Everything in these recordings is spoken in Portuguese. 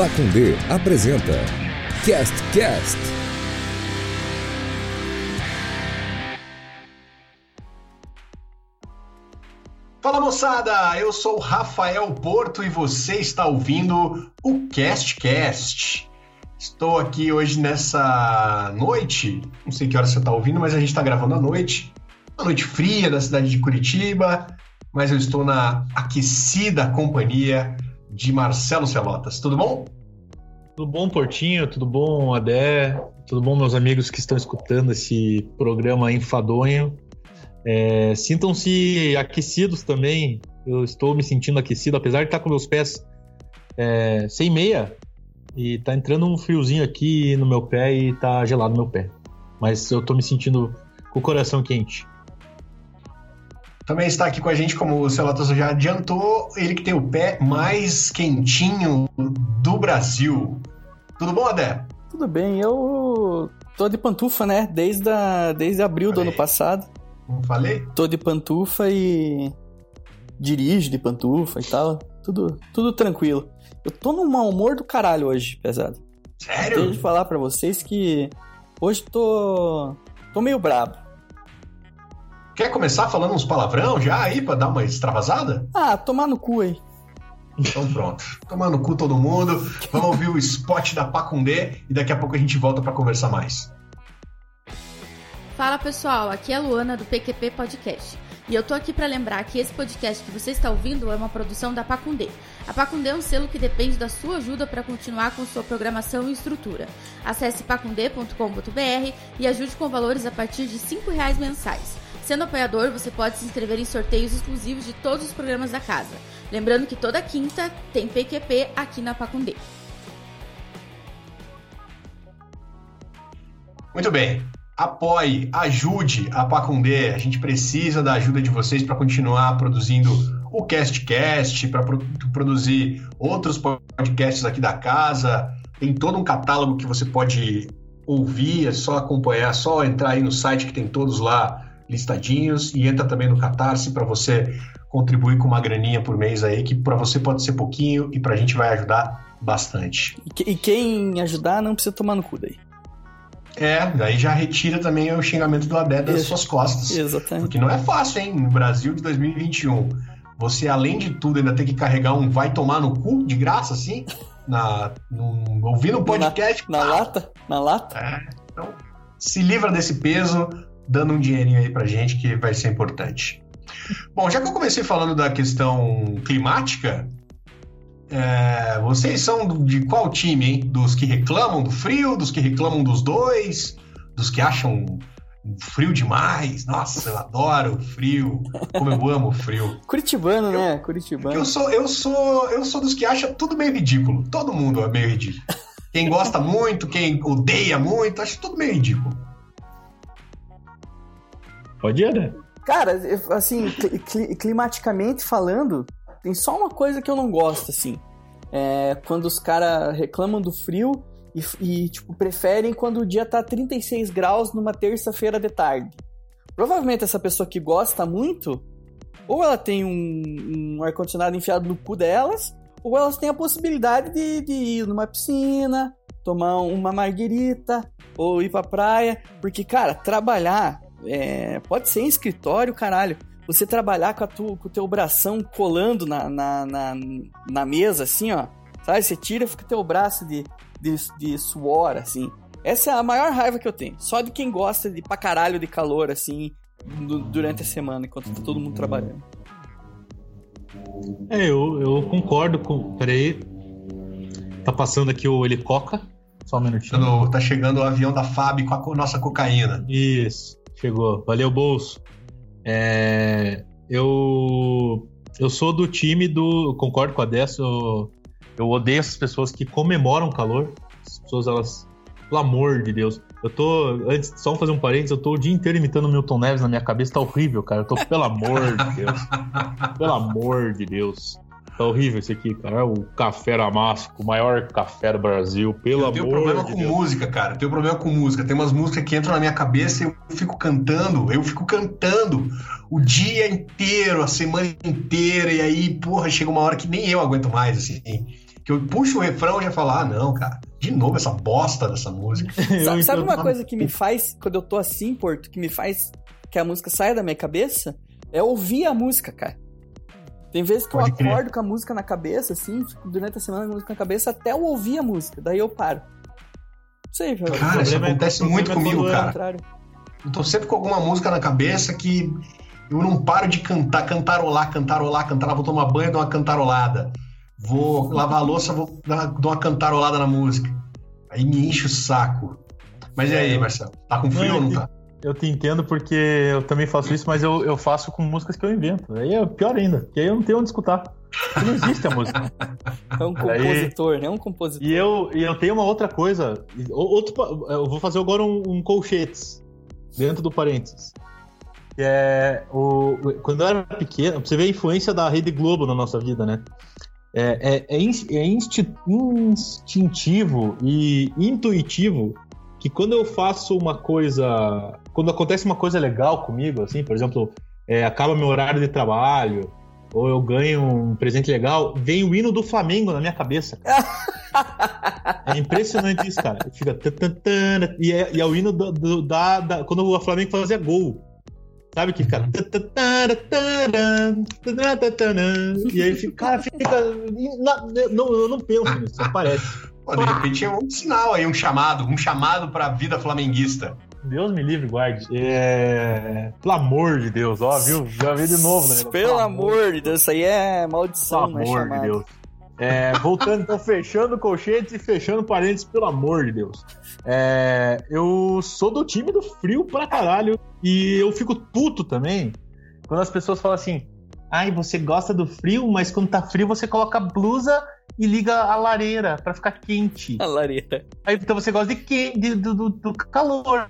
Pacundê apresenta Cast Cast. Fala moçada, eu sou Rafael Porto e você está ouvindo o Cast Cast. Estou aqui hoje nessa noite, não sei que hora você está ouvindo, mas a gente está gravando à noite. Uma noite fria da cidade de Curitiba, mas eu estou na aquecida companhia de Marcelo Celotas. Tudo bom? Tudo bom, Portinho? Tudo bom, Adé? Tudo bom, meus amigos que estão escutando esse programa enfadonho? É, Sintam-se aquecidos também. Eu estou me sentindo aquecido, apesar de estar com meus pés é, sem meia. E tá entrando um friozinho aqui no meu pé e tá gelado no meu pé. Mas eu tô me sentindo com o coração quente. Também está aqui com a gente, como o Celotas já adiantou, ele que tem o pé mais quentinho do Brasil. Tudo bom, Adé? Tudo bem, eu tô de pantufa, né? Desde, a, desde abril Falei. do ano passado. Não falei? Tô de pantufa e dirijo de pantufa e tal. Tudo, tudo tranquilo. Eu tô num mau humor do caralho hoje, pesado. Sério? Tenho de falar pra vocês que hoje tô. tô meio brabo. Quer começar falando uns palavrão já aí pra dar uma extravasada? Ah, tomar no cu aí. Então pronto. Tomar no cu todo mundo. Vamos ouvir o spot da Pacundê e daqui a pouco a gente volta pra conversar mais. Fala pessoal, aqui é a Luana do PQP Podcast. E eu tô aqui para lembrar que esse podcast que você está ouvindo é uma produção da Pacundê. A Pacundê é um selo que depende da sua ajuda para continuar com sua programação e estrutura. Acesse pacundê.com.br e ajude com valores a partir de R$ reais mensais. Sendo apoiador, você pode se inscrever em sorteios exclusivos de todos os programas da casa. Lembrando que toda quinta tem PQP aqui na Pacundê. Muito bem. Apoie, ajude a Pacundê. A gente precisa da ajuda de vocês para continuar produzindo o CastCast, para pro produzir outros podcasts aqui da casa. Tem todo um catálogo que você pode ouvir, é só acompanhar, é só entrar aí no site que tem todos lá listadinhos e entra também no Catarse para você contribuir com uma graninha por mês aí, que para você pode ser pouquinho e para a gente vai ajudar bastante. E, que, quem ajudar não precisa tomar no cu daí. É, daí já retira também o xingamento do Adé das Isso. suas costas. Exatamente. Porque não é fácil, hein? No Brasil de 2021, você, além de tudo, ainda tem que carregar um vai tomar no cu de graça, assim, na, ouvindo um podcast. Na pá. lata? Na lata? É, então, se livra desse peso, dando um dinheirinho aí pra gente, que vai ser importante. Bom, já que eu comecei falando da questão climática, é, vocês são de qual time, hein? Dos que reclamam do frio, dos que reclamam dos dois, dos que acham frio demais? Nossa, eu adoro frio, como eu amo o frio. Curitibano, né? Porque Curitibano. eu sou, eu sou, eu sou dos que acha tudo meio ridículo. Todo mundo é meio ridículo. Quem gosta muito, quem odeia muito, acha tudo meio ridículo. Pode ir, Adé? Cara, assim, cli- cli- climaticamente falando, tem só uma coisa que eu não gosto, assim. É quando os caras reclamam do frio e, e, tipo, preferem quando o dia tá 36 graus numa terça-feira de tarde. Provavelmente essa pessoa que gosta muito, ou ela tem um, um ar-condicionado enfiado no cu delas, ou elas têm a possibilidade de, de ir numa piscina, tomar uma marguerita, ou ir pra praia. Porque, cara, trabalhar é, pode ser em escritório, caralho. Você trabalhar com, a tu, com o teu bração colando na, na, na, na mesa, assim, ó. Sabe? Você tira e fica o teu braço de, de, de suor, assim. Essa é a maior raiva que eu tenho. Só de quem gosta de pra caralho de calor, assim, du- durante a semana, enquanto tá todo mundo trabalhando. É, eu, eu concordo com. Peraí. Tá passando aqui o helicoca. Só um minutinho. Quando tá chegando o avião da FAB com a nossa cocaína. Isso, chegou. Valeu, bolso. É, eu eu sou do time do. Concordo com a Dessa. Eu, eu odeio essas pessoas que comemoram o calor. As pessoas, elas. Pelo amor de Deus. Eu tô. Antes, só fazer um parênteses, eu tô o dia inteiro imitando o Milton Neves na minha cabeça. Tá horrível, cara. Eu tô, pelo amor de Deus. Pelo amor de Deus. Tá horrível esse aqui, cara. É o Café Damasco, o maior café do Brasil. Pelo eu tenho amor problema de com Deus. música, cara. Eu tenho problema com música. Tem umas músicas que entram na minha cabeça e eu fico cantando. Eu fico cantando o dia inteiro, a semana inteira. E aí, porra, chega uma hora que nem eu aguento mais, assim. que eu puxo o refrão e já falo, ah, não, cara, de novo essa bosta dessa música. sabe, sabe uma coisa que me faz, quando eu tô assim, Porto, que me faz que a música saia da minha cabeça? É ouvir a música, cara. Tem vezes que Pode eu acordo crer. com a música na cabeça, assim, durante a semana com a música na cabeça, até eu ouvir a música, daí eu paro. Não sei, cara. Cara, isso acontece muito comigo, cara. Eu tô sempre com alguma música na cabeça que eu não paro de cantar, cantarolar, cantarolar, cantarolar, vou tomar banho, dou uma cantarolada. Vou lavar a louça, vou dar, dou uma cantarolada na música. Aí me enche o saco. Mas e aí, Marcelo? Tá com frio ou não tá? Eu te entendo porque eu também faço isso, mas eu, eu faço com músicas que eu invento. Aí é pior ainda, porque aí eu não tenho onde escutar. Não existe a música. É um compositor, aí, né? É um compositor. E eu, e eu tenho uma outra coisa. Outro, eu vou fazer agora um, um colchetes dentro do parênteses. Que é o, quando eu era pequeno, você vê a influência da Rede Globo na nossa vida, né? É, é, é, é instintivo e intuitivo que quando eu faço uma coisa. Quando acontece uma coisa legal comigo, assim, por exemplo, é, acaba meu horário de trabalho, ou eu ganho um presente legal, vem o hino do Flamengo na minha cabeça. é impressionante isso, cara. Fica. E é, e é o hino do, do, da, da, quando o Flamengo fazia gol. Sabe que fica. E aí fica. Cara, fica. Não, eu não penso nisso, só parece. Pô, de repente é um sinal aí, um chamado, um chamado pra vida flamenguista. Deus me livre, guarde. É... Pelo amor de Deus, ó, viu? Já vi de novo, né? Pelo, Pelo amor de Deus, isso aí é maldição, Pelo amor de Deus. É, voltando, então, fechando colchetes e fechando parênteses, pelo amor de Deus. É, eu sou do time do frio pra caralho e eu fico puto também quando as pessoas falam assim: ai, você gosta do frio, mas quando tá frio você coloca blusa e liga a lareira para ficar quente. A lareira. Aí então você gosta de, que, de do, do, do, calor.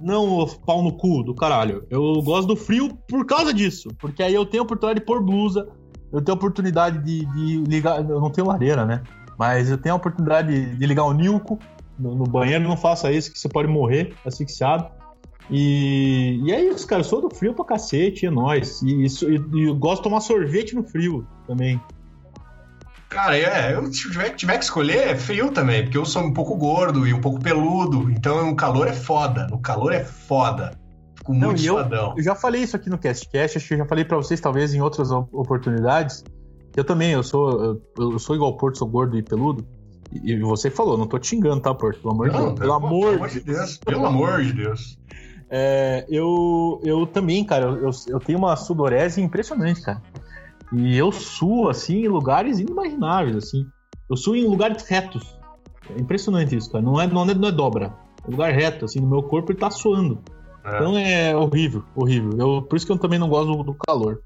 Não pau no cu do caralho. Eu gosto do frio por causa disso. Porque aí eu tenho a oportunidade de pôr blusa. Eu tenho a oportunidade de, de ligar. Eu não tenho lareira, né? Mas eu tenho a oportunidade de ligar o Nilco no, no banheiro. Não faça isso, que você pode morrer asfixiado. E, e é isso, cara. Eu sou do frio pra cacete, é nóis. E, e, e eu gosto de tomar sorvete no frio também. Cara, é, eu se tiver, tiver que escolher, é frio também, porque eu sou um pouco gordo e um pouco peludo, então o calor é foda. No calor é foda. Fico Não, muito suadão. Eu, eu já falei isso aqui no CastCast, acho que eu já falei para vocês, talvez, em outras oportunidades. Eu também, eu sou, eu, sou igual o Porto, sou gordo e peludo. E, e você falou, não tô te xingando, tá, Porto? Pelo amor de Deus. Pelo, amor de Deus. Pelo amor de Deus. É, eu, eu também, cara, eu, eu tenho uma sudorese impressionante, cara. E eu suo, assim, em lugares inimagináveis, assim. Eu suo em lugares retos. É impressionante isso, cara. Não é, não é, não é dobra. É lugar reto, assim, no meu corpo ele tá suando. É. Então é horrível, horrível. Eu, por isso que eu também não gosto do, do calor.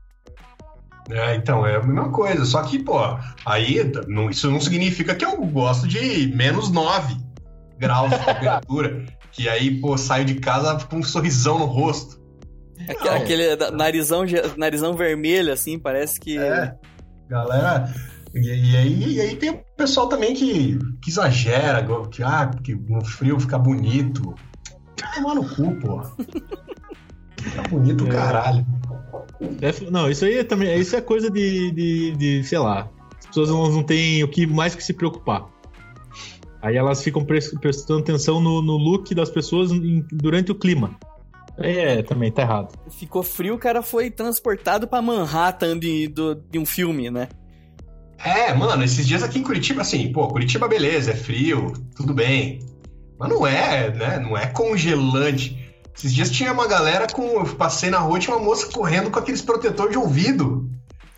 É, então, é a mesma coisa. Só que, pô, aí não, isso não significa que eu gosto de menos 9 graus de temperatura. que aí, pô, saio de casa com um sorrisão no rosto. Aquele, aquele narizão, narizão vermelho, assim, parece que. É, galera. E, e, aí, e aí tem o pessoal também que, que exagera, que, ah, que no frio fica bonito. Tomar no cu, pô. Fica bonito, é. caralho. É, não, isso aí é também. Isso é coisa de, de, de sei lá. As pessoas não, não têm o que mais que se preocupar. Aí elas ficam prestando atenção no, no look das pessoas em, durante o clima. É, também tá errado. Ficou frio, o cara foi transportado para Manhattan de, de, de um filme, né? É, mano, esses dias aqui em Curitiba, assim, pô, Curitiba, beleza, é frio, tudo bem. Mas não é, né? Não é congelante. Esses dias tinha uma galera com. Eu passei na rua tinha uma moça correndo com aqueles protetor de ouvido.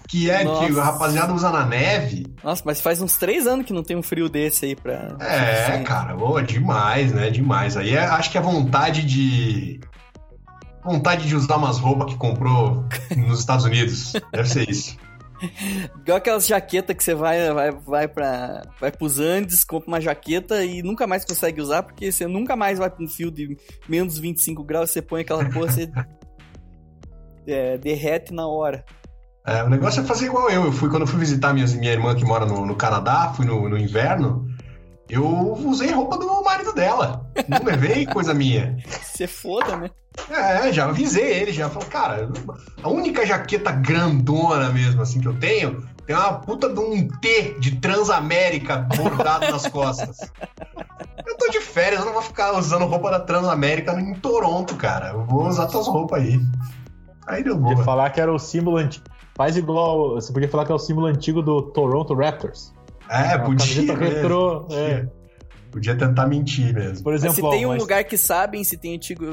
Que é Nossa. que a rapaziada usa na neve. Nossa, mas faz uns três anos que não tem um frio desse aí pra. É, cara, boa, demais, né? Demais. Aí é, acho que a vontade de vontade de usar umas roupas que comprou nos Estados Unidos. Deve ser isso. Igual aquelas jaquetas que você vai, vai, vai, pra, vai pros Andes, compra uma jaqueta e nunca mais consegue usar, porque você nunca mais vai pra um fio de menos 25 graus, você põe aquela porra, você é, derrete na hora. É, o negócio é fazer igual eu. Eu fui quando eu fui visitar minha, minha irmã que mora no, no Canadá, fui no, no inverno. Eu usei roupa do marido dela. Não levei coisa minha. Você foda, né? É, já avisei ele, já falou, cara, a única jaqueta grandona mesmo, assim, que eu tenho, tem uma puta de um T de Transamérica bordado nas costas. Eu tô de férias, eu não vou ficar usando roupa da Transamérica em Toronto, cara. Eu vou usar tuas roupas aí. Aí deu boa. Podia falar que era o símbolo antigo. Faz igual. Você podia falar que é o símbolo antigo do Toronto Raptors. É, Uma podia. camiseta mesmo. retrô, é. Podia tentar mentir mesmo. Por Mas exemplo, se ó, tem um mas- lugar que sabem, se tem antigo.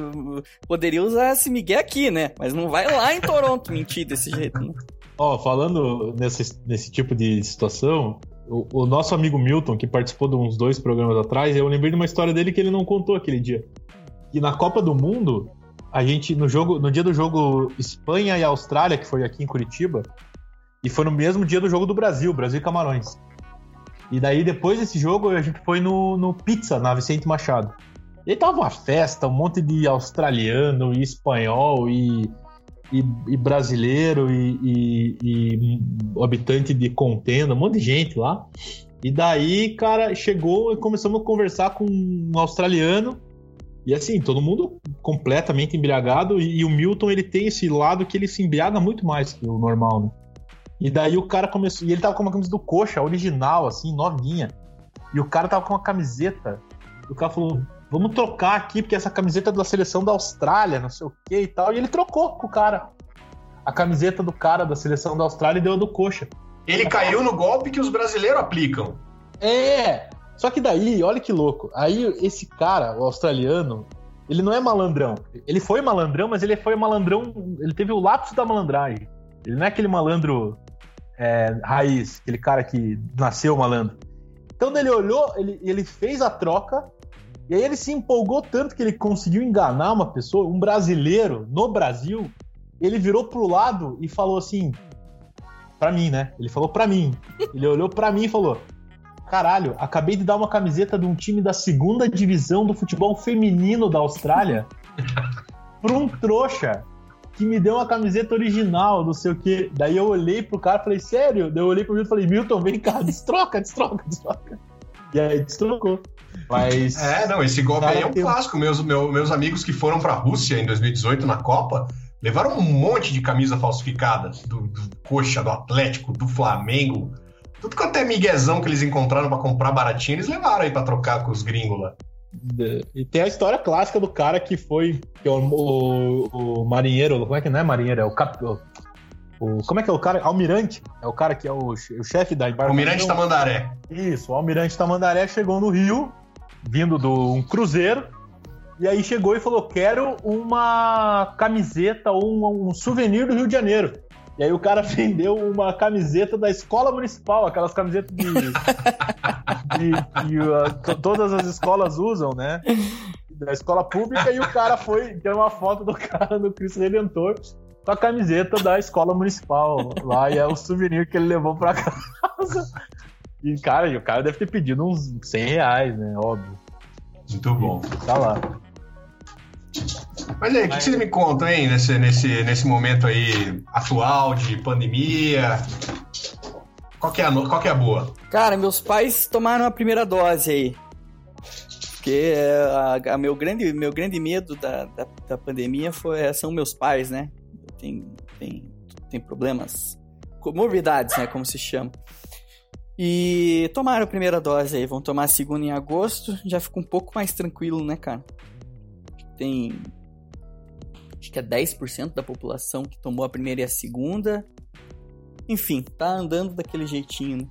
Poderia usar esse Miguel aqui, né? Mas não vai lá em Toronto mentir desse jeito, né? Ó, falando nesse, nesse tipo de situação, o, o nosso amigo Milton, que participou de uns dois programas atrás, eu lembrei de uma história dele que ele não contou aquele dia. E na Copa do Mundo, a gente, no jogo, no dia do jogo Espanha e Austrália, que foi aqui em Curitiba, e foi no mesmo dia do jogo do Brasil, Brasil e Camarões. E daí, depois desse jogo, a gente foi no, no Pizza, na Vicente Machado. E aí tava uma festa, um monte de australiano e espanhol e e, e brasileiro e, e- e habitante de contenda, um monte de gente lá. E daí, cara, chegou e começamos a conversar com um australiano. E assim, todo mundo completamente embriagado. E, e o Milton, ele tem esse lado que ele se embriaga muito mais que o normal, né? E daí o cara começou. E ele tava com uma camisa do coxa, original, assim, novinha. E o cara tava com uma camiseta. E o cara falou: vamos trocar aqui, porque essa camiseta é da seleção da Austrália, não sei o que e tal. E ele trocou com o cara. A camiseta do cara da seleção da Austrália e deu a do coxa. Ele caiu no golpe que os brasileiros aplicam. É! Só que daí, olha que louco. Aí esse cara, o australiano, ele não é malandrão. Ele foi malandrão, mas ele foi malandrão. Ele teve o lápis da malandragem. Ele não é aquele malandro é, raiz, aquele cara que nasceu malandro. Então ele olhou, ele, ele fez a troca, e aí ele se empolgou tanto que ele conseguiu enganar uma pessoa, um brasileiro, no Brasil. Ele virou pro lado e falou assim. Pra mim, né? Ele falou pra mim. Ele olhou pra mim e falou: Caralho, acabei de dar uma camiseta de um time da segunda divisão do futebol feminino da Austrália pra um trouxa que me deu uma camiseta original, não sei o quê. Daí eu olhei pro cara e falei, sério? Daí eu olhei pro Milton e falei, Milton, vem cá, destroca, destroca, destroca. E aí destrocou. Mas. É, não, esse golpe aí é um tem clássico. Meus, meu- meus amigos que foram pra Rússia em 2018 na Copa levaram um monte de camisa falsificada do, do Coxa, do Atlético, do Flamengo. Tudo quanto é miguezão que eles encontraram pra comprar baratinho, eles levaram aí pra trocar com os gringos lá. E tem a história clássica do cara que foi. Que é o, o- o marinheiro, como é que não é marinheiro? É o cap. O, o- como é que é o cara? Almirante. É o cara que é o, che- o chefe da O embarcação. Almirante Tamandaré. Isso, o Almirante Tamandaré chegou no Rio, vindo de um cruzeiro, e aí chegou e falou: Quero uma camiseta ou um, um souvenir do Rio de Janeiro. E aí o cara vendeu uma camiseta da escola municipal, aquelas camisetas de. de- que, uh, to- todas as escolas usam, né? Da escola pública, e o cara foi, deu uma foto do cara no Cristo Redentor com a camiseta da escola municipal lá, e é o souvenir que ele levou pra casa. E, cara, e o cara deve ter pedido uns 100 reais, né? Óbvio. Muito bom. Tá lá. Mas aí, o que, vocês me contam, hein, nesse, nesse, nesse momento aí atual de pandemia? Qual que é a, qual que é a boa? Cara, meus pais tomaram a primeira dose aí. Porque é, a, a meu, grande, meu grande medo da, da, da pandemia foi, são meus pais, né? Tem, tem, tem problemas, comorbidades, né? Como se chama. E tomaram a primeira dose aí, vão tomar a segunda em agosto, já fica um pouco mais tranquilo, né, cara? Tem. Acho que é 10% da população que tomou a primeira e a segunda. Enfim, tá andando daquele jeitinho, né?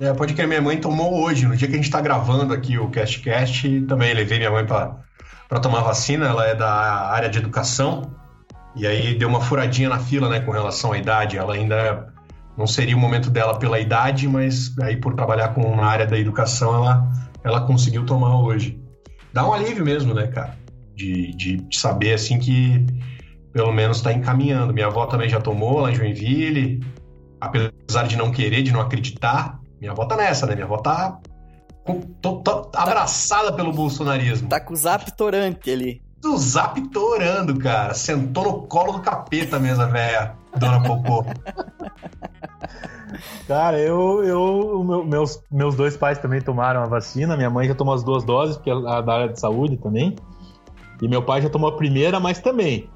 É, pode crer, minha mãe tomou hoje, no dia que a gente tá gravando aqui o CastCast, também levei minha mãe pra tomar vacina, ela é da área de educação, e aí deu uma furadinha na fila, né, com relação à idade, ela ainda não seria o momento dela pela idade, mas aí por trabalhar com na área da educação, ela, ela conseguiu tomar hoje. Dá um alívio mesmo, né, cara, de, de, de saber, assim, que pelo menos tá encaminhando. Minha avó também já tomou lá em Joinville, apesar de não querer, de não acreditar, minha avó tá nessa, né? Minha avó tá com- to- to- abraçada pelo bolsonarismo. Tá com o zap torante ali. O Zap torando, cara. Sentou no colo do capeta mesmo, a velha. Dona Popô. Cara, eu, eu meu, meus, meus dois pais também tomaram a vacina. Minha mãe já tomou as duas doses, porque é da área de saúde também. E meu pai já tomou a primeira, mas também.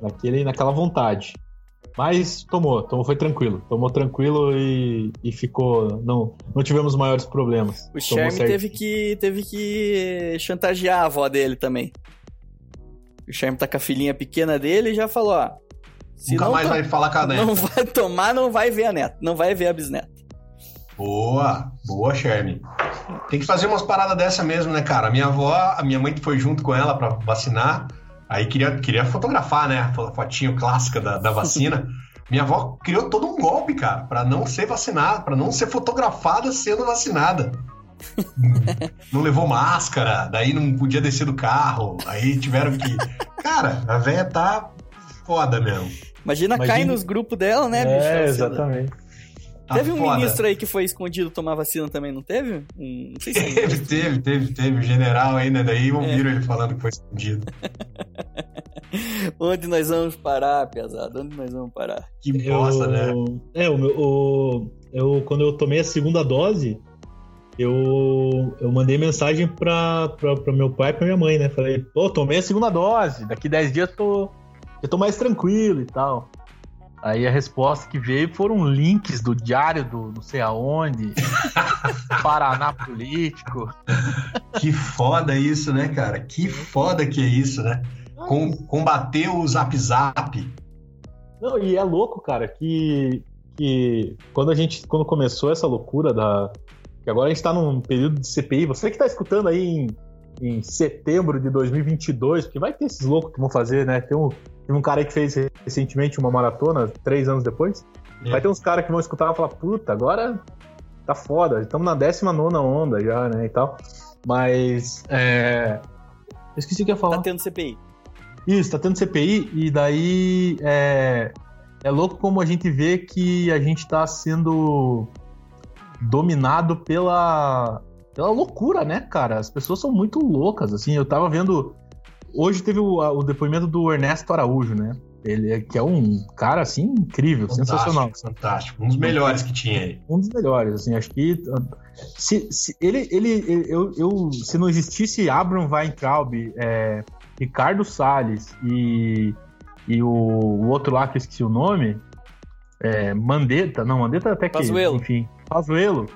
Naquele, naquela vontade. Mas tomou, tomou, foi tranquilo. Tomou tranquilo e, e ficou. Não, não tivemos maiores problemas. O Sherm teve que, teve que chantagear a avó dele também. O Sherm tá com a filhinha pequena dele e já falou: ó. Se Nunca mais vai falar com a neta. Não vai tomar, não vai ver a neta. Não vai ver a bisneta. Boa, boa, Sherm. Tem que fazer umas paradas dessa mesmo, né, cara? A minha avó, a minha mãe foi junto com ela para vacinar. Aí queria, queria fotografar, né? A fotinho clássica da, da vacina. Minha avó criou todo um golpe, cara, para não ser vacinada, para não ser fotografada sendo vacinada. não levou máscara, daí não podia descer do carro, aí tiveram que. Cara, a velha tá foda mesmo. Imagina, Imagina... cair nos grupos dela, né, bicho? É, exatamente. Tá teve um ministro aí que foi escondido tomar vacina também, não teve? Hum, não sei se é teve, teve, teve, teve. O general ainda daí ouviram é. ele falando que foi escondido. Onde nós vamos parar, pesado? Onde nós vamos parar? Que bosta, eu... né? É, o meu, o... eu, quando eu tomei a segunda dose, eu, eu mandei mensagem pra, pra, pra meu pai e pra minha mãe, né? Falei, pô, tomei a segunda dose, daqui 10 dias tô, eu tô mais tranquilo e tal. Aí a resposta que veio foram links do diário do não sei aonde, Paraná Político. Que foda isso, né, cara? Que foda que é isso, né? Com, combater o Zap Zap. Não, e é louco, cara, que, que quando a gente, quando começou essa loucura da... Que agora a gente tá num período de CPI, você que tá escutando aí em, em setembro de 2022, porque vai ter esses loucos que vão fazer, né? Tem um, Um cara que fez recentemente uma maratona, três anos depois. É. Vai ter uns caras que vão escutar e falar, puta, agora tá foda, estamos na 19 onda já, né, e tal. Mas, é... Eu esqueci o que ia falar. Tá tendo CPI. Isso, tá tendo CPI, e daí é, é louco como a gente vê que a gente tá sendo dominado pela, pela loucura, né, cara? As pessoas são muito loucas, assim. Eu tava vendo Hoje teve o, o, depoimento do Ernesto Araújo, né? Ele é, que é um cara assim incrível, fantástico, sensacional. Fantástico, um dos melhores que tinha aí. Um dos melhores, assim, acho que se, se ele, ele, eu, eu, se não existisse Abraham Weintraub, é, Ricardo Salles e, e o, o, outro lá que eu esqueci o nome, é, Mandetta, não, Mandetta até que, Pazuelo. enfim, Pazuelo,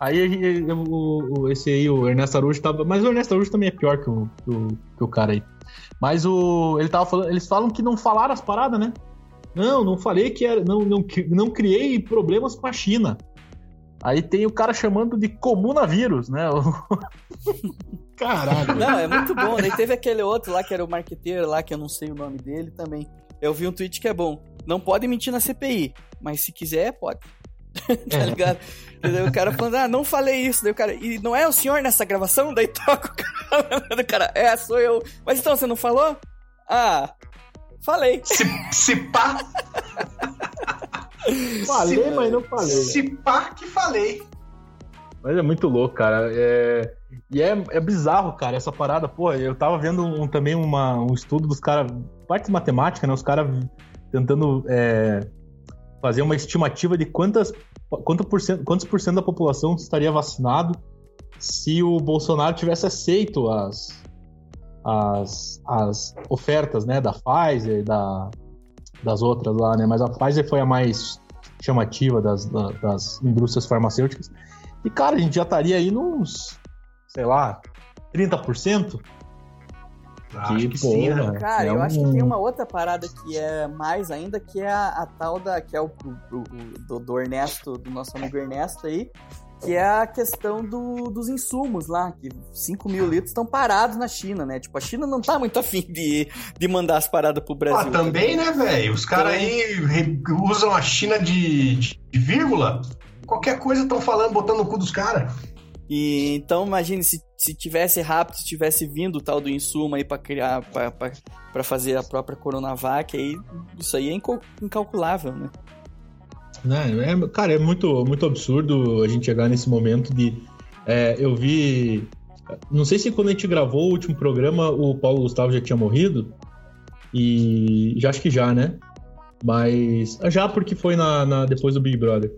Aí o, esse aí, o Ernesto Araújo tava. Mas o Ernesto Araújo também é pior que o, que o, que o cara aí. Mas o. Ele tava falando. Eles falam que não falaram as paradas, né? Não, não falei que era. Não, não, não criei problemas com a China. Aí tem o cara chamando de comunavírus, né? Caralho. Não, é muito bom. Aí teve aquele outro lá que era o marqueteiro lá, que eu não sei o nome dele também. Eu vi um tweet que é bom. Não pode mentir na CPI, mas se quiser, pode. tá ligado? o cara falando, ah, não falei isso. Daí o cara, e não é o senhor nessa gravação? Daí toca o cara. o cara, é, sou eu. Mas então você não falou? Ah, falei. Se, se pá. falei, se, mas não falei. Se pá que falei. Mas é muito louco, cara. É... E é, é bizarro, cara, essa parada. Pô, eu tava vendo um, também uma, um estudo dos caras, parte de matemática, né? Os caras tentando é, fazer uma estimativa de quantas, quanto por cento, quantos por cento da população estaria vacinado se o Bolsonaro tivesse aceito as, as, as ofertas né, da Pfizer, da, das outras lá, né? Mas a Pfizer foi a mais chamativa das, das indústrias farmacêuticas. E, cara, a gente já estaria aí nos, sei lá, 30%. Acho que, sim, né? Cara, é eu um... acho que tem uma outra parada que é mais ainda, que é a, a tal da. que é o, o, o do, do, Ernesto, do nosso amigo Ernesto aí, que é a questão do, dos insumos lá, que 5 mil litros estão parados na China, né? Tipo, a China não tá muito afim de, de mandar as paradas pro Brasil. Ah, também, né, velho? Os caras aí usam a China de, de, de vírgula. Qualquer coisa estão falando, botando no cu dos caras. E então imagine se, se tivesse rápido, se tivesse vindo o tal do insumo aí para criar, para fazer a própria Coronavac, aí isso aí é incalculável, né? É, é, cara, é muito, muito absurdo a gente chegar nesse momento de. É, eu vi. Não sei se quando a gente gravou o último programa o Paulo Gustavo já tinha morrido. E já acho que já, né? Mas. Já porque foi na, na depois do Big Brother.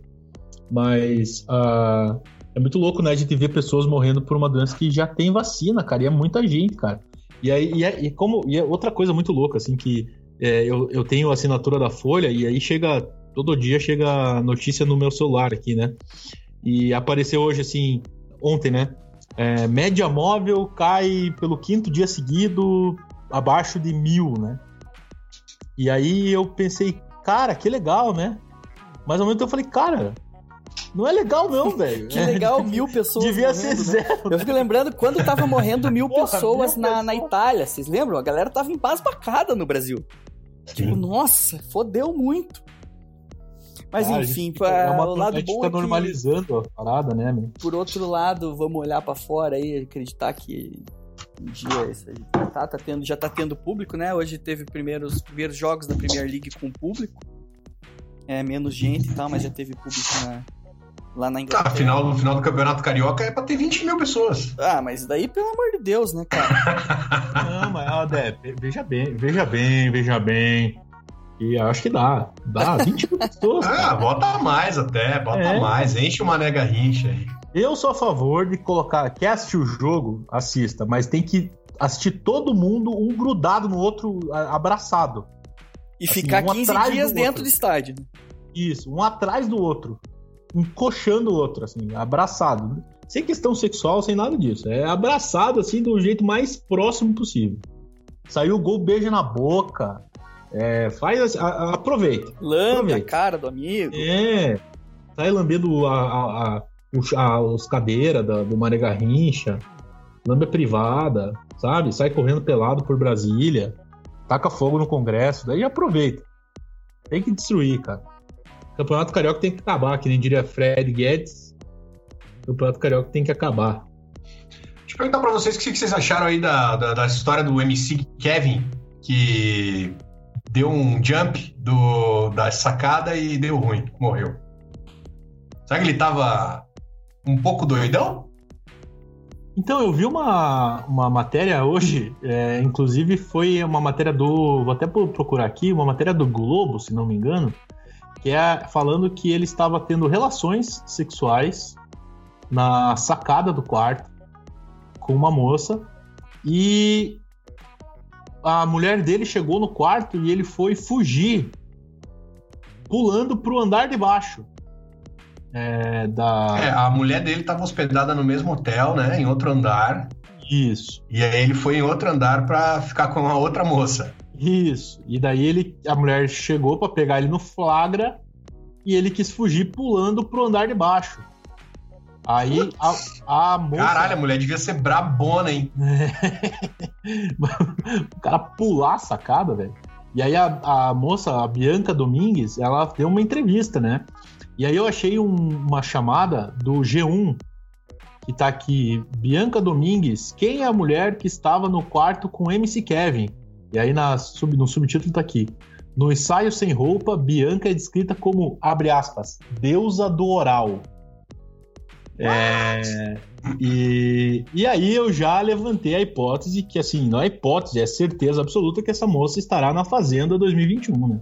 Mas. Uh, é muito louco, né? A gente ver pessoas morrendo por uma doença que já tem vacina, cara. E é muita gente, cara. E aí, e, é, e como. E é outra coisa muito louca, assim, que é, eu, eu tenho assinatura da Folha e aí chega. Todo dia chega notícia no meu celular aqui, né? E apareceu hoje, assim, ontem, né? É, média móvel cai pelo quinto dia seguido abaixo de mil, né? E aí eu pensei, cara, que legal, né? Mas ao mesmo tempo eu falei, cara, não é legal não, velho. que legal, mil pessoas Devia morrendo, ser né? zero. Né? Eu fico lembrando quando tava morrendo mil Porra, pessoas mil na, pessoas. na Itália, vocês lembram? A galera tava embasbacada no Brasil. Tipo, nossa, fodeu muito. Mas ah, enfim, fica, é uma, o lado a gente bom é normalizando a parada, né, meu? Por outro lado, vamos olhar para fora aí, acreditar que um dia isso aí tá, tá tendo, já tá tendo público, né? Hoje teve primeiros, primeiros jogos da Premier League com público. É, menos gente e tal, mas já teve público na, lá na Inglaterra. Ah, final, no final do Campeonato Carioca é pra ter 20 mil pessoas. Ah, mas daí, pelo amor de Deus, né, cara? Não, mas, ó, Dé, veja bem, veja bem, veja bem. E acho que dá. Dá 20 mil pessoas. ah, bota mais até, bota é. mais. Enche uma nega rincha aí. Eu sou a favor de colocar. Quer assistir o jogo? Assista, mas tem que assistir todo mundo um grudado no outro, abraçado. E assim, ficar um 15 dias do dentro do estádio. Isso, um atrás do outro. Encoxando o outro, assim, abraçado. Sem questão sexual, sem nada disso. É abraçado, assim, do jeito mais próximo possível. Saiu o gol, beijo na boca. É, faz, a, a, aproveita. Lambe a cara do amigo. É. Sai lambendo a, a, os, cadeiras do Maré Garrincha. Lambe privada, sabe? Sai correndo pelado por Brasília. Taca fogo no Congresso. Daí aproveita. Tem que destruir, cara. Campeonato Carioca tem que acabar, que nem diria Fred Guedes. O Campeonato Carioca tem que acabar. Deixa eu perguntar pra vocês o que vocês acharam aí da, da, da história do MC Kevin, que deu um jump do, da sacada e deu ruim, morreu. Será que ele tava um pouco doidão? Então, eu vi uma, uma matéria hoje, é, inclusive foi uma matéria do. Vou até procurar aqui, uma matéria do Globo, se não me engano, que é falando que ele estava tendo relações sexuais na sacada do quarto com uma moça e a mulher dele chegou no quarto e ele foi fugir, pulando pro andar de baixo. É, da... É, a mulher dele estava hospedada no mesmo hotel, né? Em outro andar. Isso. E aí ele foi em outro andar para ficar com a outra moça. Isso. E daí ele, a mulher chegou para pegar ele no flagra e ele quis fugir pulando pro andar de baixo. Aí a, a moça. Caralho, a mulher devia ser brabona, hein? o cara pular a sacada, velho. E aí a, a, moça, a Bianca Domingues, ela deu uma entrevista, né? E aí eu achei um, uma chamada do G1, que tá aqui. Bianca Domingues, quem é a mulher que estava no quarto com MC Kevin? E aí na sub, no subtítulo tá aqui. No ensaio sem roupa, Bianca é descrita como, abre aspas, deusa do oral. É, e, e aí eu já levantei a hipótese que, assim, não é hipótese, é certeza absoluta que essa moça estará na Fazenda 2021, né?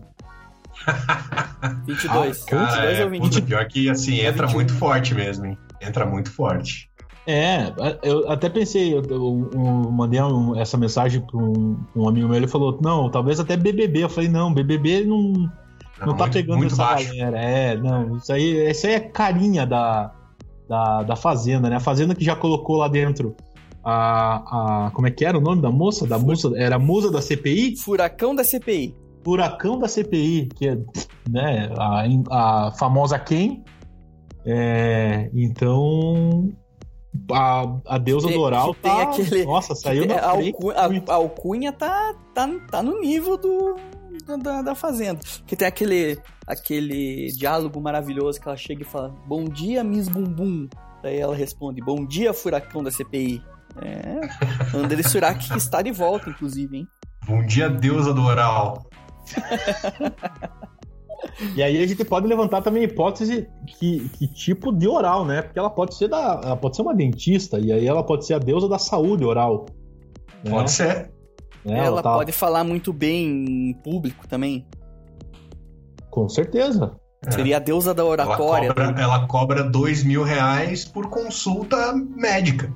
22. Ah, cara, 22 é, ou 22? Pior que, assim, entra 21. muito forte mesmo, hein? Entra muito forte. É, eu até pensei, eu, eu, eu mandei um, essa mensagem para um, um, amigo meu, ele falou, não, talvez até BBB. Eu falei, não, BBB não, não, não tá muito, pegando muito essa baixo. galera. É, não, isso aí, isso aí é carinha da, da, da Fazenda, né? A Fazenda que já colocou lá dentro a, a. Como é que era o nome da moça? Da moça era a musa da CPI? Furacão da CPI. Furacão da CPI, que é né, a, a famosa quem. É, então. A, a deusa do oral tá. Aquele, nossa, saiu na a, alcunha, a, a alcunha tá, tá, tá no nível do, da, da Fazenda. Que tem aquele, aquele diálogo maravilhoso que ela chega e fala: Bom dia, Miss Bumbum. Daí ela responde: Bom dia, furacão da CPI. É, André Surak que está de volta, inclusive, hein? Bom dia, deusa do oral. E aí a gente pode levantar também a hipótese que, que tipo de oral, né? Porque ela pode ser da, ela pode ser uma dentista e aí ela pode ser a deusa da saúde oral. né? Pode ser. Né? Ela tá- pode falar muito bem em público também. Com certeza. É. Seria a deusa da Ela oratória. cobra, ela cobra dois mil reais por consulta médica.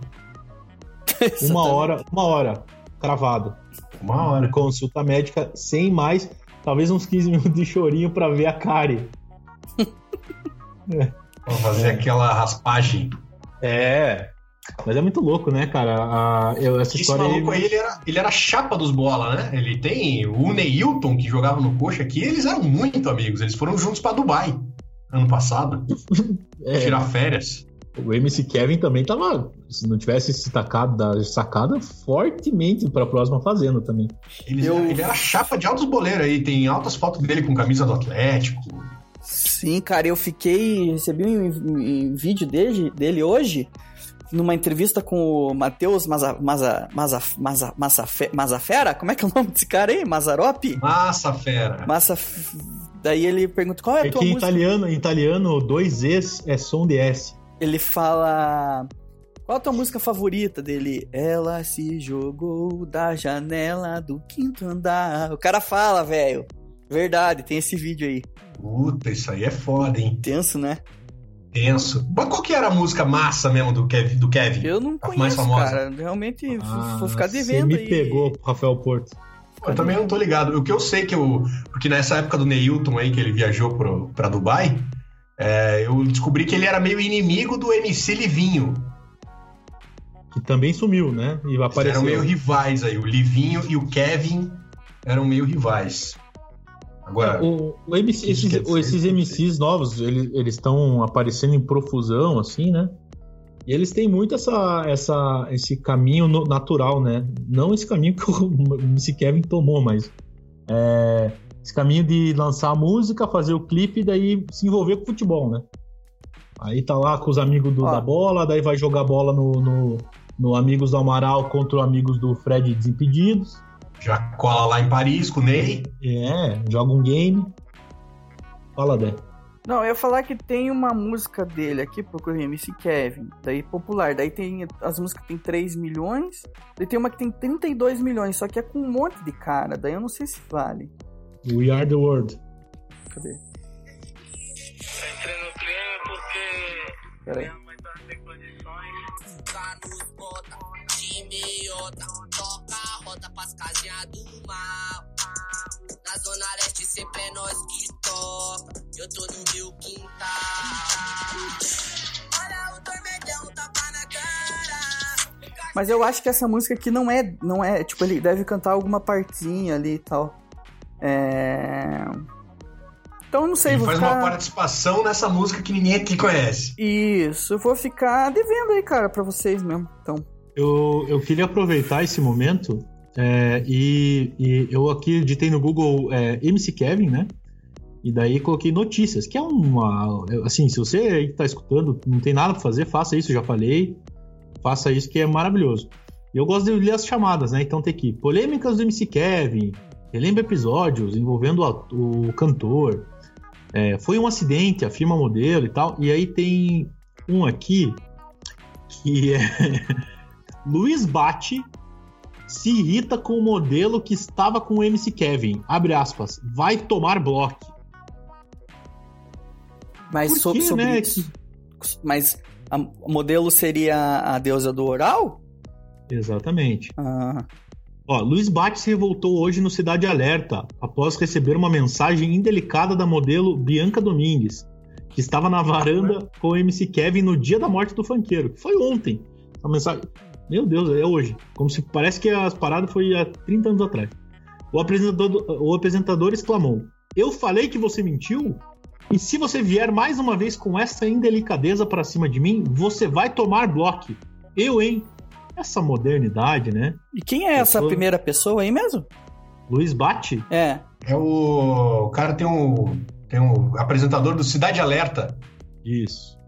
Uma hora, uma hora, cravado. Uma hora. Consulta médica sem mais, talvez uns 15 minutos de chorinho pra ver a cárie. Pra fazer aquela raspagem. É. Mas é muito louco, né, cara? A- eu- essa Esse história maluco aí, ele era, ele era chapa dos bola, né? Ele tem o Neilton, que jogava no coxa aqui, eles eram muito amigos. Eles foram juntos pra Dubai ano passado, é, tirar férias. O MC Kevin também tava. Se não tivesse se tacado da sacada fortemente pra próxima fazenda também. Ele, Eu- ele era chapa de altos boleiros aí, tem altas fotos dele com camisa do Atlético. Sim, cara, eu fiquei. Recebi um, um vídeo dele, dele hoje, numa entrevista com o Matheus Maza, Maza, Maza, Maza, Mazafe- Mazafera. Como é que é o nome desse cara aí? Mazarope? Massa fera. Massa. Daí ele pergunta qual é a É tua que em música. italiano, em italiano, dois Es é som de S. Ele fala. Qual a tua música favorita dele? Ela se jogou da janela do quinto andar. O cara fala, velho. Verdade, tem esse vídeo aí. Puta, isso aí é foda, hein? Tenso, né? Tenso. Mas qual que era a música massa mesmo do Kevin? Do Kevin? Eu não A mais conheço, famosa. cara. Realmente Ah, vou ficar Você devendo me aí. pegou, Rafael Porto. Eu também não tô ligado. O que eu sei que eu. Porque nessa época do Neilton aí, que ele viajou pro, pra Dubai, é, eu descobri que ele era meio inimigo do MC Livinho. Que também sumiu, né? E Eles apareceu. eram meio rivais aí. O Livinho e o Kevin eram meio rivais. Agora, O, o MC esses, dizer, esses MCs novos, ele- eles estão aparecendo em profusão, assim, né? E eles têm muito essa, essa, esse caminho natural, né? Não esse caminho que o MC Kevin tomou, mas é, esse caminho de lançar a música, fazer o clipe e daí se envolver com o futebol, né? Aí tá lá com os amigos do- Ó. da bola, daí vai jogar bola no, no, no Amigos do Amaral contra os amigos do Fred Desimpedidos. já cola lá em Paris com o Ney. É, joga um game. Fala, Dé. Não, eu ia falar que tem uma música dele aqui, procurei MC Kevin, daí popular. Daí tem as músicas que tem 3 milhões, daí tem uma que tem 32 milhões, só que é com um monte de cara, daí eu não sei se vale. We Are the World. Cadê? Entrei no crime porque Peraí. tá. Tá toca a roda pras casinhas do mal. Na zona leste sempre é nós que toca, eu tô no Rio Quintal. Olha o tormentão, tapa na cara. Mas eu acho que essa música aqui não é, não é, tipo, ele deve cantar alguma partezinha ali e tal. É... Então não sei, Ele vou faz ficar... uma participação nessa música que ninguém aqui conhece. Isso, eu vou ficar devendo aí, cara, pra vocês mesmo. Então, Eu, eu queria aproveitar esse momento é, e, e eu aqui digitei no Google é, MC Kevin, né? E daí coloquei notícias, que é uma. Assim, se você aí que tá escutando, não tem nada pra fazer, faça isso, já falei. Faça isso que é maravilhoso. E eu gosto de ler as chamadas, né? Então tem aqui: polêmicas do MC Kevin, relembra episódios envolvendo o, cantor. É, foi um acidente, afirma modelo e tal. E aí tem um aqui que é. Luiz Bate se irrita com o modelo que estava com o MC Kevin. Abre aspas. Vai tomar bloco. mas Por so- quê, sobre né? isso. Mas a o modelo seria a deusa do oral? Exatamente. Ah, Ó, Luiz Bate se revoltou hoje no Cidade Alerta após receber uma mensagem indelicada da modelo Bianca Domingues, que estava na varanda com o MC Kevin no dia da morte do funkeiro, que foi ontem. A mensagem. Meu Deus, é hoje. Como se parece que as paradas foi há 30 anos atrás. O apresentador, o apresentador exclamou: Eu falei que você mentiu? E se você vier mais uma vez com essa indelicadeza pra cima de mim, você vai tomar bloco. Eu, hein? Essa modernidade, né? E quem é essa primeira pessoa aí mesmo? Luiz Bate? É. É o. O cara tem um. Tem um apresentador do Cidade Alerta. Isso.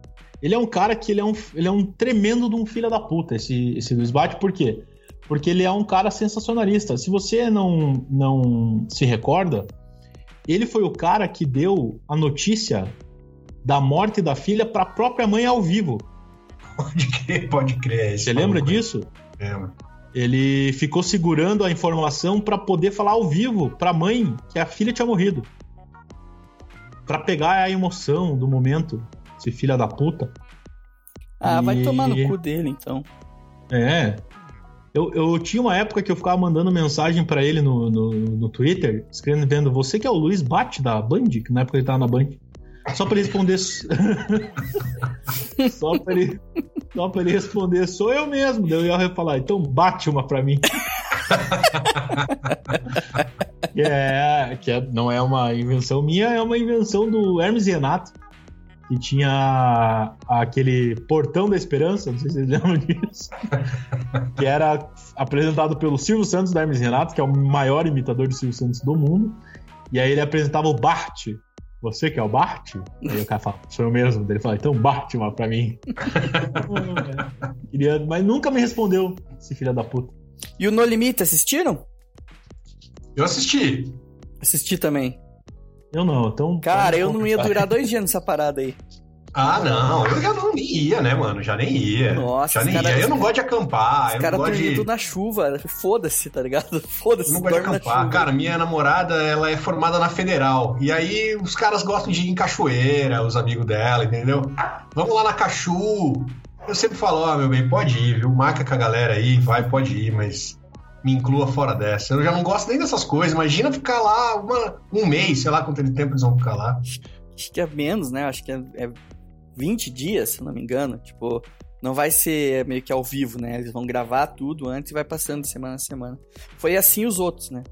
Ele é um cara que ele é um, ele é um tremendo de um filho da puta, esse, esse Luiz Bate, por quê? Porque ele é um cara sensacionalista. Se você não, não se recorda, ele foi o cara que deu a notícia da morte da filha pra própria mãe ao vivo. Pode crer, pode crer. esse Você lembra aí. disso? Lembro. Ele ficou segurando a informação pra poder falar ao vivo pra mãe que a filha tinha morrido. Pra pegar a emoção do momento. Esse filho da puta. Ah, vai E- tomar no cu dele, então. É. Eu, eu tinha uma época que eu ficava mandando mensagem pra ele no, no, no Twitter, escrevendo: Você que é o Luiz Bate da Band, que na época ele tava na Band. Só pra ele responder. só, pra ele, só pra ele responder: Sou eu mesmo. Daí eu ia falar: Então bate uma pra mim. É, que é- não é uma invenção minha, é uma invenção do Hermes Renato, que tinha aquele portão da esperança, não sei se vocês lembram disso, que era apresentado pelo Silvio Santos da Hermes Renato, que é o maior imitador do Silvio Santos do mundo, e aí ele apresentava o Bart. Você que é o Bart? Aí o cara fala, sou eu mesmo. Ele fala, então bate uma pra mim. Queria, mas nunca me respondeu, esse filho da puta. E o No Limite, assistiram? Eu assisti. Assisti também. Eu não, então. Cara, eu não ia durar dois dias nessa parada aí. Ah, não, eu já não nem ia, né, mano? Já nem ia. Nossa, já nem cara- ia. Eu não gosto de acampar. Os caras dormindo de. tudo na chuva. Foda-se, tá ligado? Foda-se, não gosto de acampar. Cara, minha namorada, ela é formada na Federal. E aí os caras gostam de ir em cachoeira, os amigos dela, entendeu? Vamos lá na Cachu. Eu sempre falo, ó, meu bem, pode ir, viu? Marca com a galera aí, vai, pode ir, mas me inclua fora dessa. Eu já não gosto nem dessas coisas. Imagina ficar lá uma- um mês, sei lá quanto tempo eles vão ficar lá. Acho que é menos, né? Acho que é, é 20 dias, se não me engano. Tipo, não vai ser meio que ao vivo, né? Eles vão gravar tudo antes e vai passando de semana a semana. Foi assim os outros, né?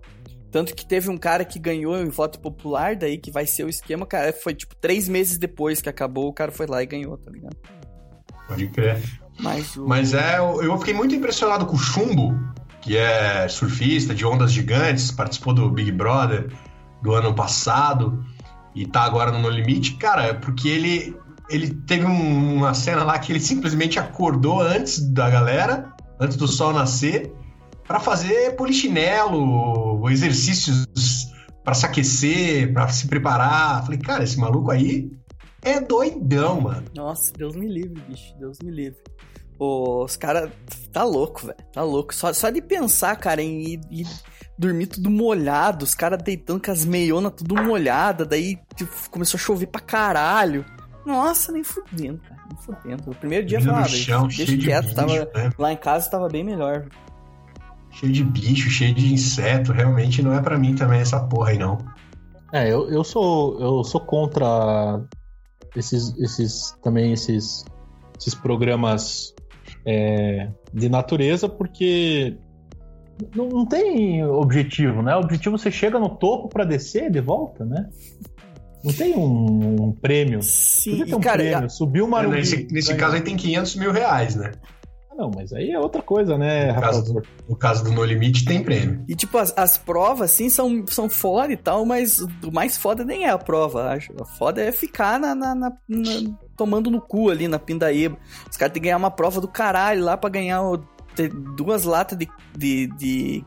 Tanto que teve um cara que ganhou em voto popular, daí que vai ser o esquema, cara. Foi tipo três meses depois que acabou, o cara foi lá e ganhou, tá ligado? Pode crer. Mas o. Mas é, eu eu fiquei muito impressionado com o Chumbo, que é surfista de ondas gigantes, participou do Big Brother do ano passado e tá agora no No Limite, cara, porque ele ele teve um- uma cena lá que ele simplesmente acordou antes da galera, antes do sol nascer, pra fazer polichinelo, exercícios pra se aquecer, pra se preparar. Falei, cara, esse maluco aí é doidão, mano. Nossa, Deus me livre, bicho. Deus me livre. Os caras. Tá louco, velho. Tá louco. Só, só de pensar, cara, em ir, ir dormir tudo molhado, os caras deitando com as meionas tudo molhada, daí tipo, começou a chover pra caralho. Nossa, nem fudendo, cara. Nem fudendo. O primeiro dia falava, chão, deixa cheio de quieto, bicho, tava, né? lá em casa tava bem melhor. Cheio de bicho, cheio de inseto. Realmente não é pra mim também essa porra aí, não. É, eu, eu sou eu sou contra esses, esses também esses, esses programas é, de natureza porque não, não tem objetivo, né? O objetivo você chega no topo pra descer de volta, né? Não tem um, um prêmio. Sim, Podia ter um cara, prêmio. Subiu o Marumbi. nesse nesse caso aí tem 500 mil reais, né? Ah, não, mas aí é outra coisa, né, No caso, rapaz? no caso do No Limite tem prêmio. E tipo, as, as provas, assim, são, são foda e tal, mas o mais foda nem é a prova, acho. A foda é ficar na, na- na- na- tomando no cu ali, na pindaíba. Os caras têm que ganhar uma prova do caralho lá pra ganhar o- ter duas latas de, de, de,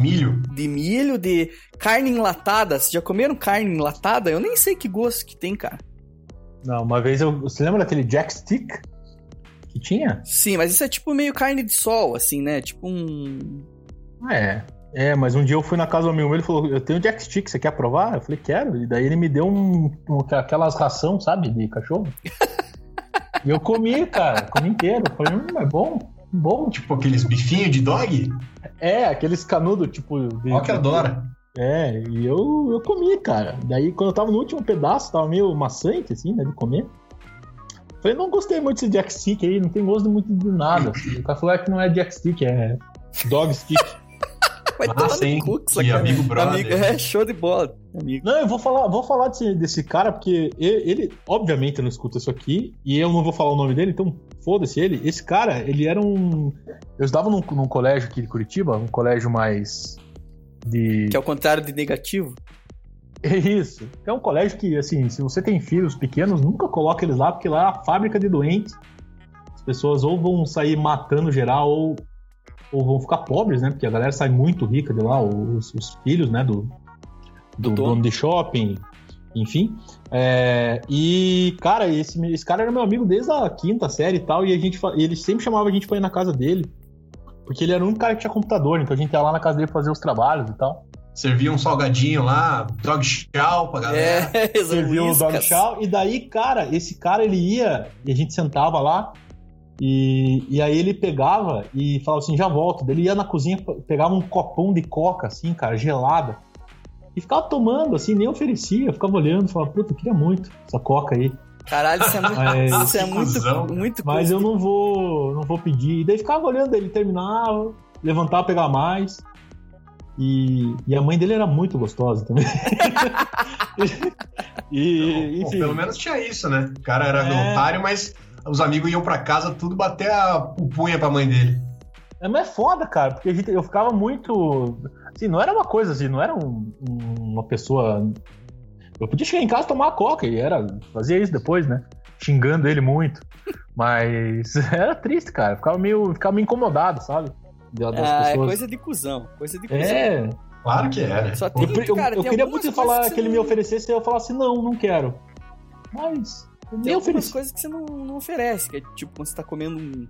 Milho. de milho, de carne enlatada. Vocês já comeram carne enlatada? Eu nem sei que gosto que tem, cara. Não, uma vez eu. Você lembra daquele Jack Stick que tinha? Sim, mas isso é tipo meio carne de sol, assim, né? Tipo um... É. É, mas um dia eu fui na casa do meu amigo ele falou: Eu tenho Jack Stick, você quer provar? Eu falei: Quero. E daí ele me deu um, um- aquelas ração, sabe, de cachorro. e eu comi, cara, comi inteiro. Eu falei: Hum, é bom, bom. Tipo aqueles bifinhos de dog. É, aqueles canudos, tipo. De, Ó que adora. É, e eu, eu comi, cara. Daí quando eu tava no último pedaço, tava meio maçante, assim, né, de comer. Falei, não gostei muito desse Jack Stick aí, não tem gosto muito de nada. E o cara falou é que não é Jack Stick, é Dog Stick. Vai Ah, tomar sim, no cu que cara. amigo brother. Amigo, é show de bola, amigo. Não, eu vou falar, vou falar desse, desse cara, porque ele, ele, obviamente, não escuta isso aqui, e eu não vou falar o nome dele, então foda-se ele. Esse cara, ele era um. Eu estudava num, num colégio aqui de Curitiba, um colégio mais. De. Que é o contrário de negativo. É isso. É um colégio que, assim, se você tem filhos pequenos, nunca coloque eles lá, porque lá é a fábrica de doentes. As pessoas ou vão sair matando geral, ou, ou vão ficar pobres, né? Porque a galera sai muito rica de lá, os, os filhos, né? Do, do, Do dono. de shopping, enfim. É, e, cara, esse, esse cara era meu amigo desde a quinta série e tal, e a gente, ele sempre chamava a gente pra ir na casa dele. Porque ele era o único cara que tinha computador, então a gente ia lá na casa dele fazer os trabalhos e tal. Servia um salgadinho lá, dog chow pra galera. É, Serviu o dog chow, e daí, cara, esse cara ele ia, e a gente sentava lá, e, e aí ele pegava e falava assim, já volto. Ele ia na cozinha, pegava um copão de coca, assim, cara, gelada, e ficava tomando, assim, nem oferecia, ficava olhando, falava, puta, eu queria muito essa coca aí. Caralho, isso é muito, Mas- isso é muito, muito Mas eu não vou, não vou pedir. E daí ficava olhando, ele terminava, levantava, pegar mais. E, e a mãe dele era muito gostosa também. e, Pô, enfim. pelo menos tinha isso, né? O cara era É. otário, mas os amigos iam pra casa tudo bater a, o punha pra mãe dele. É, mas é foda, cara, porque a gente, eu ficava muito. Assim, não era uma coisa assim, não era um- um- uma pessoa. Eu podia chegar em casa e tomar uma coca, e era. Fazia isso depois, né? Xingando ele muito. Mas era triste, cara. Eu ficava meio, ficava meio incomodado, sabe? Da- Das Ah, é pessoas. coisa de cuzão. Coisa de cuzão. É, Claro que era. Só eu, tem, eu- cara, eu tem queria muito falar você que ele me não- oferecesse e eu falasse, não, não quero. Mas eu Tem algumas coisas que você não, não oferece, que é tipo quando você tá comendo um,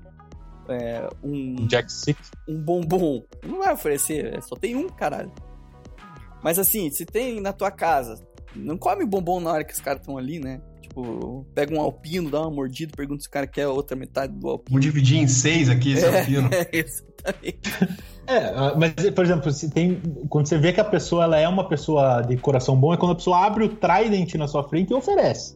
é, um, Jack Six. um bombom. Não vai oferecer, é, só tem um, caralho. Mas assim, se tem na tua casa, não come bombom na hora que os caras estão ali, né? Tipo, pega um alpino, dá uma mordida, pergunta se o cara quer a outra metade do alpino. Vamos dividir em seis aqui, esse alpino. É, exatamente. É, ah, mas, por exemplo, se tem, quando você vê que a pessoa ela é uma pessoa de coração bom, é quando a pessoa abre o Trident na sua frente e oferece.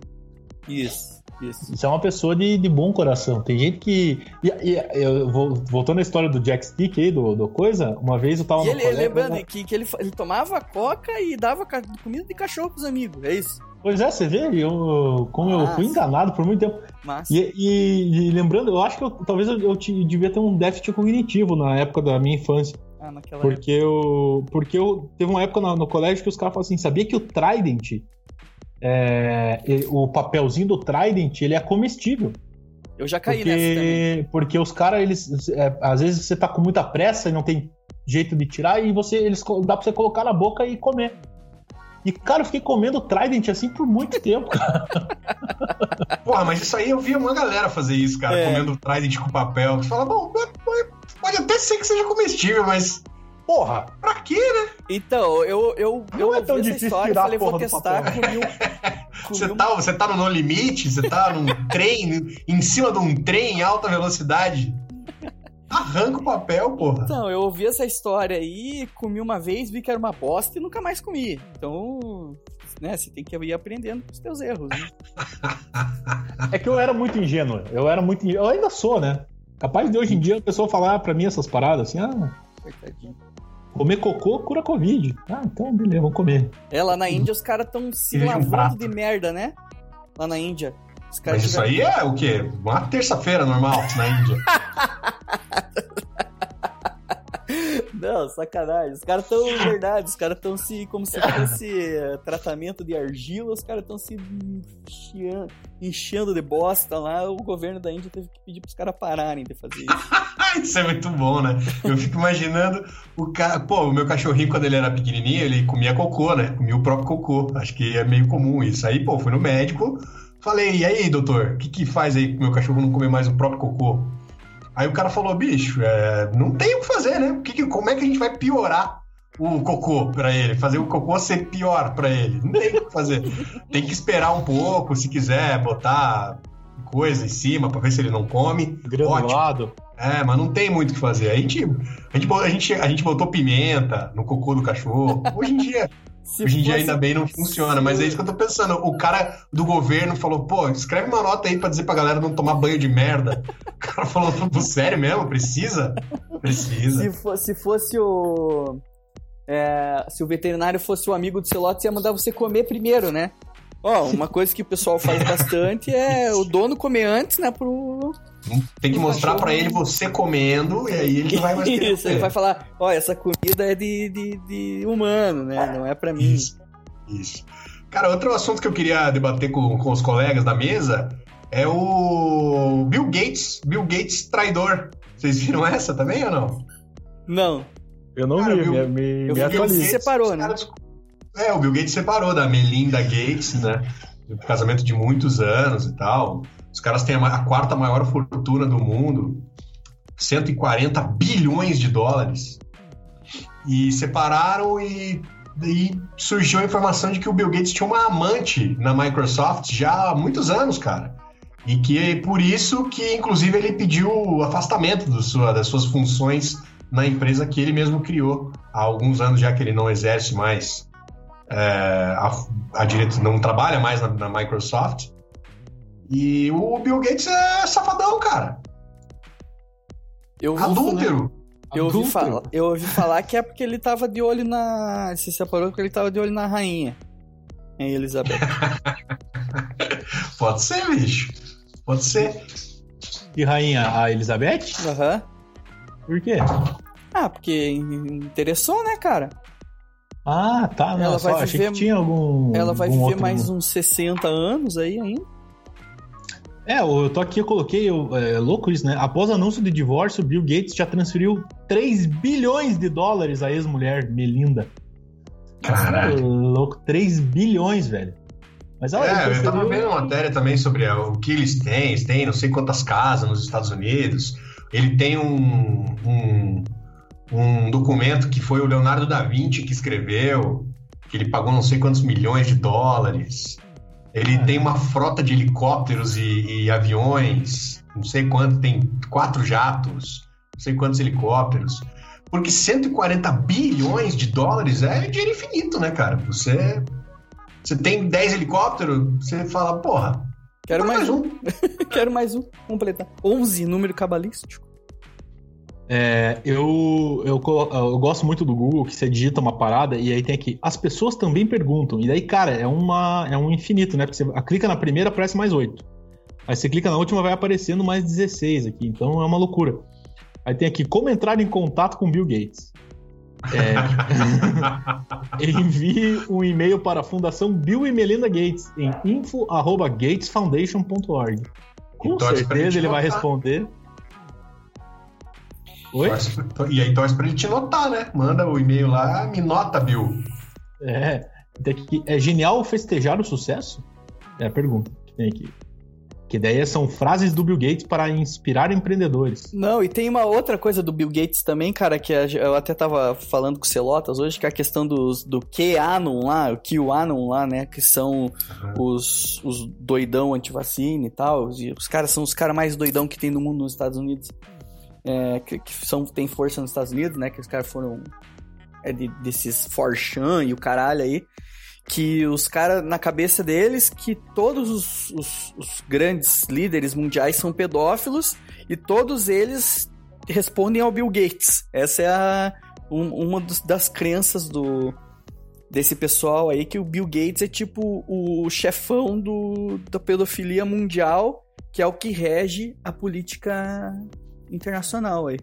Isso, isso. Isso é uma pessoa de, de bom coração. Tem gente que. E, e- eu vou, voltando à história do Jack Stick aí, do, do coisa, uma vez eu tava E no ele, colégio. lembrando que, que ele, ele tomava coca e dava comida de cachorro pros amigos, é isso. Pois é, você vê, eu, como eu fui enganado por muito tempo. E, e- e lembrando, eu acho que eu- talvez eu, eu te- devia ter um déficit cognitivo na época da minha infância. ah, naquela Porque eu. Porque eu. Teve uma época no, no colégio que os caras falaram assim: sabia que o Trident. É, o papelzinho do Trident ele é comestível. Eu já caí nessa também. Porque, porque os caras, eles. é, às vezes você tá com muita pressa e não tem jeito de tirar, e você eles dá pra você colocar na boca e comer. E, cara, eu fiquei comendo Trident assim por muito tempo, cara. Porra, mas isso aí eu via uma galera fazer isso, cara, É. comendo Trident com papel. Você fala, bom, pode- pode até ser que seja comestível, mas. Porra, pra quê, né? Então, eu, eu, Não eu é ouvi tão essa difícil história e tirar falei, vou porra testar, papel. comi um... Você tá, você tá no No Limite, você tá num trem, em cima de um trem em alta velocidade. Arranca o papel, porra. Então, eu ouvi essa história aí, comi uma vez, vi que era uma bosta e nunca mais comi. Então, né, você tem que ir aprendendo com os teus erros, né? É que eu era muito ingênuo. Eu era muito. ingênuo. Eu ainda sou, né? Capaz de hoje em dia a pessoa falar pra mim essas paradas assim: ah, Coitadinho. Comer cocô cura Covid. Ah, então beleza, vamos comer. É, lá na Índia os caras tão se um lavando prato. de merda, né? Lá na Índia. Mas isso aí é o quê? Uma terça-feira normal na Índia. Não, sacanagem. Os caras tão, verdade, os caras tão se, como se fosse eh, tratamento de argila, os caras tão se enchendo, enchendo de bosta lá. O governo da Índia teve que pedir pros caras pararem de fazer isso. Isso é muito bom, né? Eu fico imaginando o cara. Pô, o meu cachorrinho, quando ele era pequenininho, ele comia cocô, né? Comia o próprio cocô. Acho que é meio comum isso. Aí, pô, fui no médico, falei, e aí, doutor, o que que faz aí pro meu cachorro não comer mais o próprio cocô? Aí o cara falou, bicho, é, não tem o que fazer, né? Que que- como é que a gente vai piorar o cocô pra ele? Fazer o cocô ser pior pra ele? Não tem o que fazer. Tem que esperar um pouco, se quiser, botar coisa em cima pra ver se ele não come. Ótimo. Granulado. É, mas não tem muito o que fazer. A gente, a gente, a gente, a gente botou pimenta no cocô do cachorro. Hoje em dia, Se hoje em dia ainda bem não funciona, mas é isso que eu tô pensando. O cara do governo falou, pô, escreve uma nota aí pra dizer pra galera não tomar banho de merda. O cara falou, "Pô, sério mesmo? Precisa? Precisa. Se, se fosse o. é, se o veterinário fosse o amigo do seu lote, ia mandar você comer primeiro, né? Ó, uma coisa que o pessoal faz bastante é o dono comer antes, né? Pro. Tem que mostrar pra ele você comendo e aí ele vai mais Isso, ele vai falar: ó, essa comida é de, de, de humano, né? Não é pra mim. Isso, isso. Cara, outro assunto que eu queria debater com, com os colegas da mesa é o Bill Gates, Bill Gates traidor. Vocês viram essa também ou não? Não. Eu não Cara, vi, viu? me, me, Eu me se separou, né? caras- É, o Bill Gates separou da Melinda Gates, né? Casamento de muitos anos e tal. Os caras têm a, quarta maior fortuna do mundo, 140 bilhões de dólares. E separaram e, e surgiu a informação de que o Bill Gates tinha uma amante na Microsoft já há muitos anos, cara. E que é por isso que, inclusive, ele pediu o afastamento sua, das suas funções na empresa que ele mesmo criou. Há alguns anos já que ele não exerce mais é, a, a não trabalha mais na, na Microsoft. E o Bill Gates é safadão, cara. Eu ouvi, Adúltero. eu, ouvi falar, eu ouvi falar que é porque ele tava de olho na. Se separou porque ele tava de olho na rainha. Em Elizabeth. Pode ser, bicho. Pode ser. E rainha, a Elizabeth? Aham. Por quê? Ah, porque interessou, né, cara? Ah, tá. Não, Ela só vai achei viver- que tinha algum. Ela vai algum viver outro- mais uns 60 anos aí ainda. É, eu tô aqui, eu coloquei, eu, é louco isso, né? Após o anúncio do divórcio, Bill Gates já transferiu 3 bilhões de dólares à ex-mulher Melinda. Caralho. Louco, 3 bilhões, velho. Mas ela É, eu tava vendo uma matéria também sobre o que eles têm. Eles têm não sei quantas casas nos Estados Unidos. Ele tem um, um, um documento que foi o Leonardo da Vinci que escreveu, que ele pagou não sei quantos milhões de dólares. Ele tem uma frota de helicópteros e, e aviões, não sei quanto, tem quatro jatos, não sei quantos helicópteros. Porque 140 bilhões de dólares é dinheiro infinito, né, cara? Você você tem 10 helicópteros, você fala, porra, Quero põe mais um. Quero mais um. Completar. 11, número cabalístico. É, eu, eu, eu gosto muito do Google, que você digita uma parada e aí tem aqui. As pessoas também perguntam. E daí, cara, é, uma, é um infinito, né? Porque você clica na primeira, aparece mais 8. Aí você clica na última, vai aparecendo mais 16 aqui. Então é uma loucura. Aí tem aqui, como entrar em contato com Bill Gates. É, envie um e-mail para a Fundação Bill e Melinda Gates em info.gatesfoundation.org. Com E ele certeza te ele vai notar. responder. Oi? Torce pra- E aí torce pra ele te notar, né? Manda o e-mail lá, me nota, Bill. É, tem aqui, é genial festejar o sucesso? É a pergunta que tem aqui. Que daí são frases do Bill Gates para inspirar empreendedores. Não, e tem uma outra coisa do Bill Gates também, cara, que eu até tava falando com o Celotas hoje, que é a questão dos, do QAnon lá, o QAnon lá, né, que são os, os doidão antivacina e tal, e os caras são os caras mais doidão que tem no mundo nos Estados Unidos, é, que, que são, tem força nos Estados Unidos, né, que os caras foram é de, desses Forchan e o caralho aí, que os caras, na cabeça deles, que todos os, os, os grandes líderes mundiais são pedófilos e todos eles respondem ao Bill Gates. Essa é a, um- uma dos- das crenças do desse pessoal aí, que o Bill Gates é tipo o chefão do, da pedofilia mundial, que é o que rege a política internacional aí.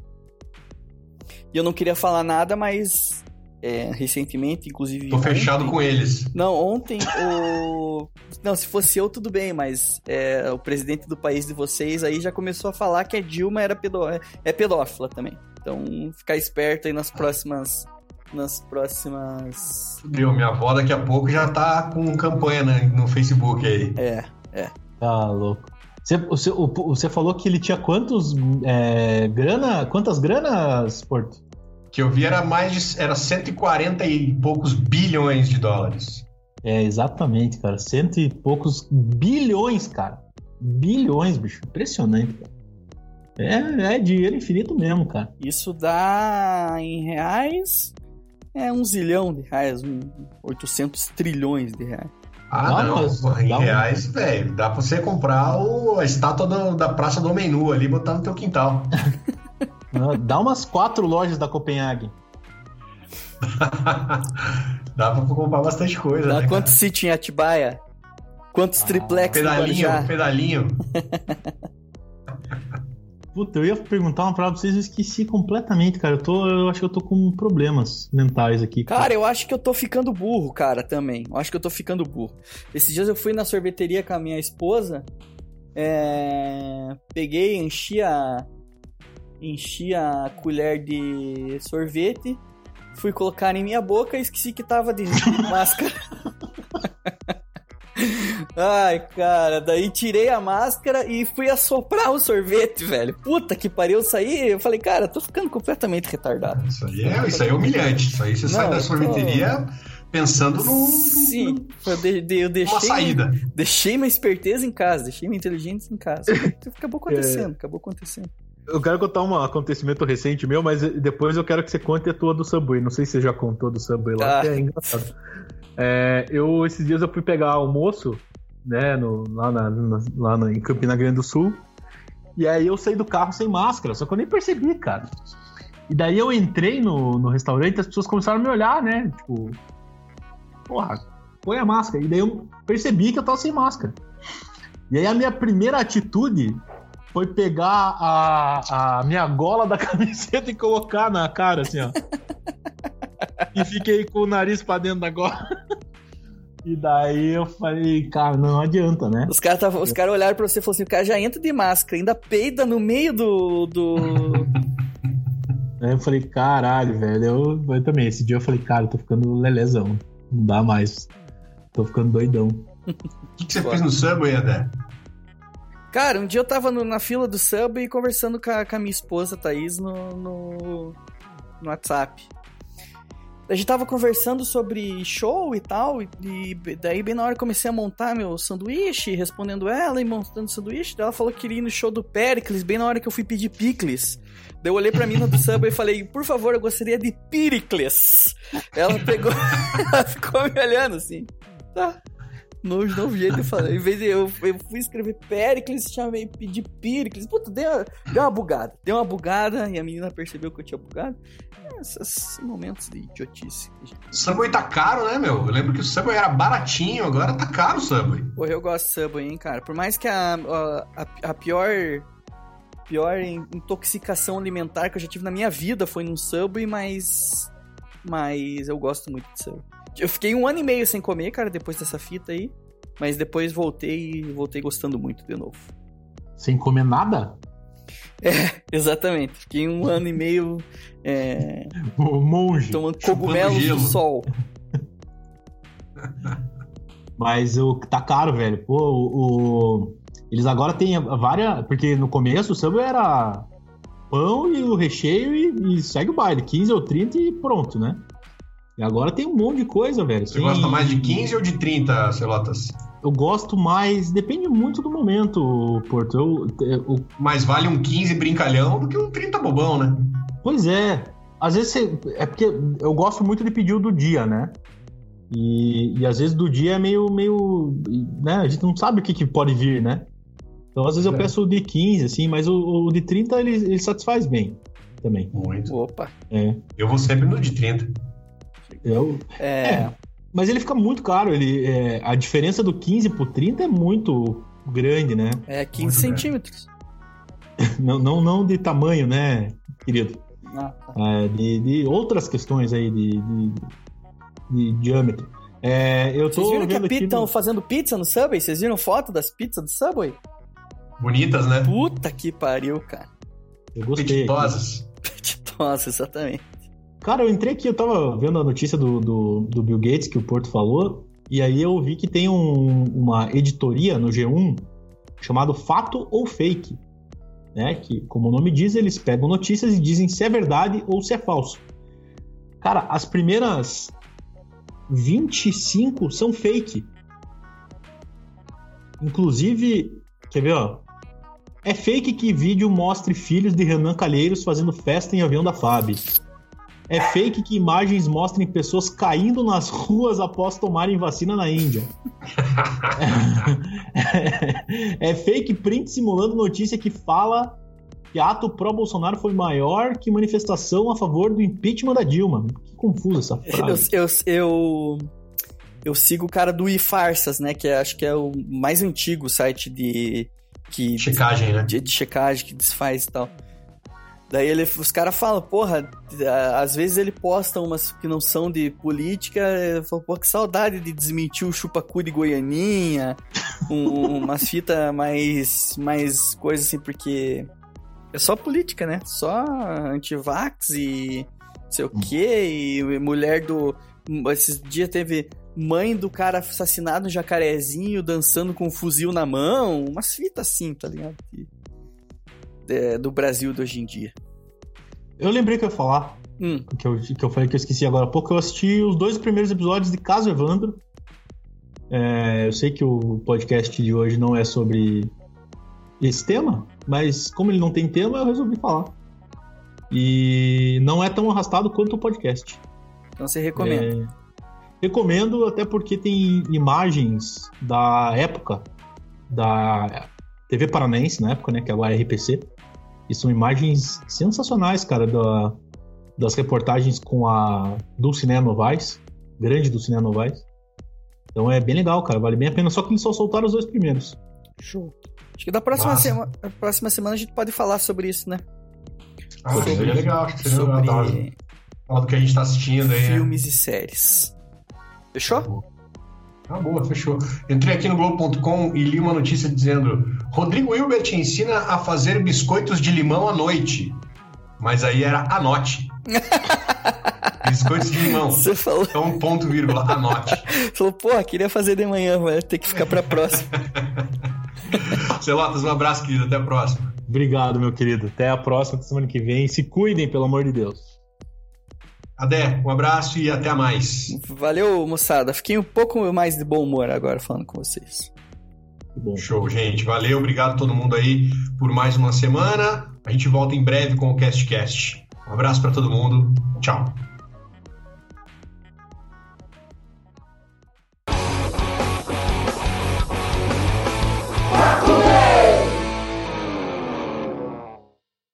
E eu não queria falar nada, mas é, recentemente, inclusive. Tô fechado ontem- com eles. não, ontem o. Não, se fosse eu, tudo bem, mas é, o presidente do país de vocês aí já começou a falar que a Dilma era pedó... é pedófila também. Então, ficar esperto aí nas próximas. Nas próximas. Viu? Minha avó daqui a pouco já tá com campanha né, no Facebook aí. É. Tá louco. Você, você, você falou que ele tinha quantos é, grana, quantas granas, Porto? Que eu vi era mais de. Era 140 e poucos bilhões de dólares. É, exatamente, cara. Cento e poucos bilhões, cara. Bilhões, bicho. Impressionante, cara. É, é dinheiro infinito mesmo, cara. Isso dá em reais. É um zilhão de reais, um 800 trilhões de reais. Ah, Dá não. umas- em dá um- reais, velho. Dá pra você comprar o- a estátua do- da Praça do Homem Nu ali e botar no teu quintal. Ah, Dá umas quatro lojas da Copenhague. Dá pra comprar bastante coisa. Dá né, quantos sítio em Atibaia? Quantos triplex no Pedalinho, Guarujá? pedalinho. Puta, eu ia perguntar uma parada pra vocês e eu esqueci completamente, cara. Eu, tô, eu acho que eu tô com problemas mentais aqui. Cara, eu acho que eu tô ficando burro, cara, também. Eu acho que eu tô ficando burro. Esses dias eu fui na sorveteria com a minha esposa. é, Peguei, enchi a. Enchi a colher de sorvete. fui colocar em minha boca e esqueci que tava de máscara. Ai, cara, daí tirei a máscara e fui assoprar o sorvete, velho. Puta que pariu, eu saí, eu falei, cara, tô ficando completamente retardado. Isso aí é, isso aí é humilhante. Isso aí você sai Não, da eu tô- sorveteria pensando no, Sim, eu, de- de- eu deixei, uma saída. deixei minha esperteza em casa, deixei minha inteligência em casa. Acabou acontecendo, acabou acontecendo. Eu quero contar um acontecimento recente meu, mas depois eu quero que você conte a tua do Subway. Não sei se você já contou do Subway lá, Ah. que é engraçado. É, eu, esses dias eu fui pegar almoço, né, no- lá, na, na- lá na- em Campina Grande do Sul. E aí eu saí do carro sem máscara, só que eu nem percebi, cara. E daí eu entrei no, no restaurante e as pessoas começaram a me olhar, né? Tipo, porra, põe a máscara. E daí eu percebi que eu tava sem máscara. E aí a minha primeira atitude foi pegar a, a minha gola da camiseta e colocar na cara, assim, ó. E fiquei com o nariz pra dentro da gola. E daí eu falei, cara, não adianta, né? Os caras os cara olharam pra você e falaram assim: o cara já entra de máscara, ainda peida no meio do. do... Aí eu falei, caralho, velho. Eu, eu também, esse dia eu falei, cara, eu tô ficando lelezão. Não dá mais. Tô ficando doidão. O que, que você fez no Subway, Adé? Cara, um dia eu tava no- na fila do Subway conversando com a, com a minha esposa, Thaís, no, no, no WhatsApp. A gente tava conversando sobre show e tal, e, daí bem na hora comecei a montar meu sanduíche, respondendo ela e montando o sanduíche. Ela falou que queria ir no show do Pericles, bem na hora que eu fui pedir picles. Daí eu olhei pra mina do Subway e falei, por favor, eu gostaria de Piricles. Ela pegou, ela ficou me olhando assim, tá. No novo jeito eu falei, em vez de eu, eu fui escrever Pericles, chamei, pedi Piricles. Puta, deu, deu uma bugada. Deu uma bugada e a menina percebeu que eu tinha bugado. Esses momentos de idiotice. O Subway tá caro, né, meu? Eu lembro que o Subway era baratinho, agora tá caro o Subway. Porra, eu gosto de Subway, hein, cara. Por mais que a, a, a- pior pior in- intoxicação alimentar que eu já tive na minha vida foi num Subway, mas mas eu gosto muito de Subway. Eu fiquei um ano e meio sem comer, cara, depois dessa fita aí, mas depois voltei e voltei gostando muito de novo. Sem comer nada? Exatamente. Fiquei um ano e meio é, monge. tomando cogumelos do sol. Mas o tá caro, velho. Pô, o, o- eles agora têm várias. Porque no começo o Subway era pão e o recheio e, e segue o baile. 15 ou 30 e pronto, né? E agora tem um monte de coisa, velho. Você Tem- gosta mais de 15 ou de 30, Celotas? Eu gosto mais. Depende muito do momento, Porto. Eu, eu- Mais vale um 15 brincalhão do que um 30 bobão, né? Pois é. Às vezes você, é porque eu gosto muito de pedir o do dia, né? E, e às vezes do dia é meio, meio, né? A gente não sabe o que, que pode vir, né? Então às vezes eu É. peço o de 15, assim, mas o, o de 30 ele, ele satisfaz bem também. Muito. Opa. É. Eu vou sempre no de 30. Eu, É, É. mas ele fica muito caro. Ele, é, a diferença do 15 pro 30 é muito grande, né? é 15 Muito centímetros. Não, não, não de tamanho, né, querido? Ah, tá. É, de, de outras questões aí de, de, de diâmetro. É, eu tô Vocês viram que estão no- fazendo pizza no Subway? Vocês viram foto das pizzas do Subway? Bonitas, né? Puta que pariu, cara. Eu gostei. Apetitosas. Nossa, exatamente. Cara, eu entrei aqui, eu tava vendo a notícia do, do, do Bill Gates que o Porto falou, e aí eu vi que tem um- uma editoria no G1 chamado Fato ou Fake. Né? Que, como o nome diz, eles pegam notícias e dizem se é verdade ou se é falso. Cara, as primeiras 25 são fake. Inclusive, quer ver, ó? É fake que vídeo mostre filhos de Renan Calheiros fazendo festa em avião da FAB. É fake que imagens mostrem pessoas caindo nas ruas após tomarem vacina na Índia. é fake print simulando notícia que fala que ato pró-Bolsonaro foi maior que manifestação a favor do impeachment da Dilma. Que confusa essa Eu, frase. eu, eu, eu sigo o cara do iFarsas, né? Que é- acho que é o mais antigo site de. Que, Checagem, né? de, de checagem que desfaz e tal. Daí ele, os caras falam, porra, às vezes ele posta umas que não são de política, eu falo, pô, que saudade de desmentir o chupacu de Goianinha, um- umas fitas mais, mais coisas assim, porque é só política, né? Só antivax e sei o quê, e mulher do. Esses dias teve mãe do cara assassinado no jacarezinho dançando com um fuzil na mão. Umas fitas assim, tá ligado? Que- é, do Brasil de hoje em dia. Eu lembrei que eu ia falar, Hum, que eu, que eu falei que eu esqueci agora há pouco. Eu assisti os dois primeiros episódios de Caso Evandro. É, eu sei que o podcast de hoje não é sobre esse tema, mas como ele não tem tema, eu resolvi falar. E não é tão arrastado quanto o podcast. então você recomenda. É, recomendo, até porque tem imagens da época da TV Paranaense, na época, né? Que agora é RPC. E são imagens sensacionais, cara, da- das reportagens com a Dulcinea Novaes, grande Dulcinea Novaes. Então é bem legal, cara, vale bem a pena. Só que eles só soltaram os dois primeiros. Show. Acho que da próxima, sema- próxima semana a gente pode falar sobre isso, né? Ah, seria legal, acho que seria legal. Tava- Sobre Falar do que a gente tá assistindo aí. né? filmes e séries. Fechou? Ah, boa, fechou. Entrei aqui no Globo.com e li uma notícia dizendo: Rodrigo Hilbert ensina a fazer biscoitos de limão à noite. Mas aí era anote. biscoitos de limão. Você falou, Então, ponto, vírgula, anote. falou, porra, queria fazer de manhã, vai ter que ficar pra próxima. Celotas, um abraço, querido. Até a próxima. Obrigado, meu querido. Até a próxima, semana que vem. Se cuidem, pelo amor de Deus. Adé, um abraço e até mais. Valeu, moçada. Fiquei um pouco mais de bom humor agora falando com vocês. Bom. Show, gente. Valeu, obrigado a todo mundo aí por mais uma semana. A gente volta em breve com o CastCast. Um abraço para todo mundo. Tchau.